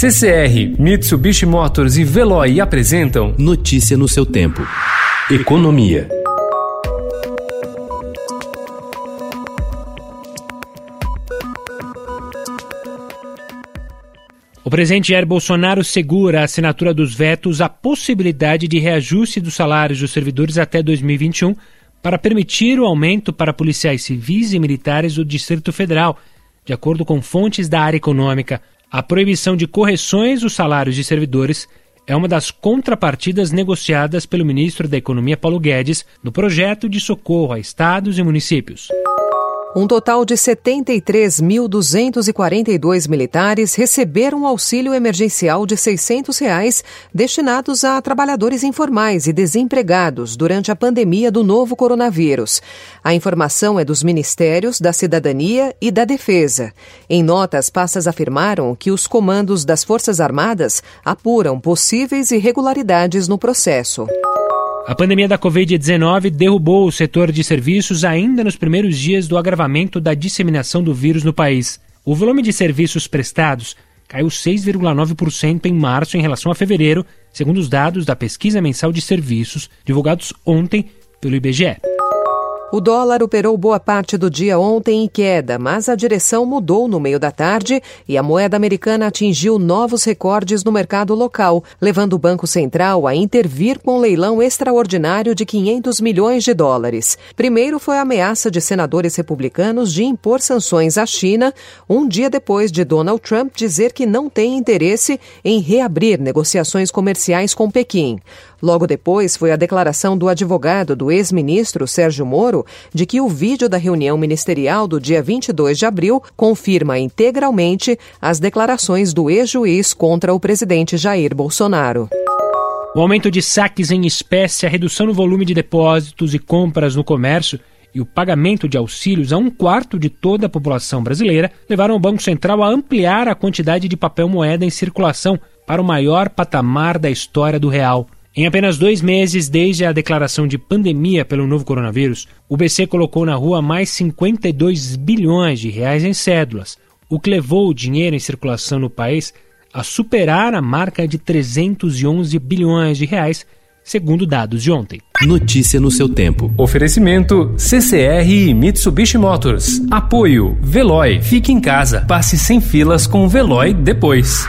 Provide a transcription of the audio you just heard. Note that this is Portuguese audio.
CCR, Mitsubishi Motors e Veloy apresentam Notícia no seu tempo. Economia. O presidente Jair Bolsonaro segura a assinatura dos vetos à possibilidade de reajuste dos salários dos servidores até 2021 para permitir o aumento para policiais civis e militares do Distrito Federal, de acordo com fontes da área econômica. A proibição de correções dos salários de servidores é uma das contrapartidas negociadas pelo ministro da Economia Paulo Guedes no projeto de socorro a estados e municípios. Um total de 73.242 militares receberam auxílio emergencial de 600 reais destinados a trabalhadores informais e desempregados durante a pandemia do novo coronavírus. A informação é dos Ministérios da Cidadania e da Defesa. Em notas, passas afirmaram que os comandos das Forças Armadas apuram possíveis irregularidades no processo. A pandemia da Covid-19 derrubou o setor de serviços ainda nos primeiros dias do agravamento da disseminação do vírus no país. O volume de serviços prestados caiu 6,9% em março em relação a fevereiro, segundo os dados da pesquisa mensal de serviços divulgados ontem pelo IBGE. O dólar operou boa parte do dia ontem em queda, mas a direção mudou no meio da tarde e a moeda americana atingiu novos recordes no mercado local, levando o Banco Central a intervir com um leilão extraordinário de 500 milhões de dólares. Primeiro foi a ameaça de senadores republicanos de impor sanções à China, um dia depois de Donald Trump dizer que não tem interesse em reabrir negociações comerciais com Pequim. Logo depois foi a declaração do advogado do ex-ministro Sérgio Moro de que o vídeo da reunião ministerial do dia 22 de abril confirma integralmente as declarações do ex-juiz contra o presidente Jair Bolsonaro. O aumento de saques em espécie, a redução no volume de depósitos e compras no comércio e o pagamento de auxílios a um quarto de toda a população brasileira levaram o Banco Central a ampliar a quantidade de papel moeda em circulação para o maior patamar da história do real. Em apenas dois meses desde a declaração de pandemia pelo novo coronavírus, o BC colocou na rua mais 52 bilhões de reais em cédulas, o que levou o dinheiro em circulação no país a superar a marca de 311 bilhões de reais, segundo dados de ontem. Notícia no seu tempo. Oferecimento CCR e Mitsubishi Motors. Apoio Veloy. Fique em casa. Passe sem filas com o Veloy depois.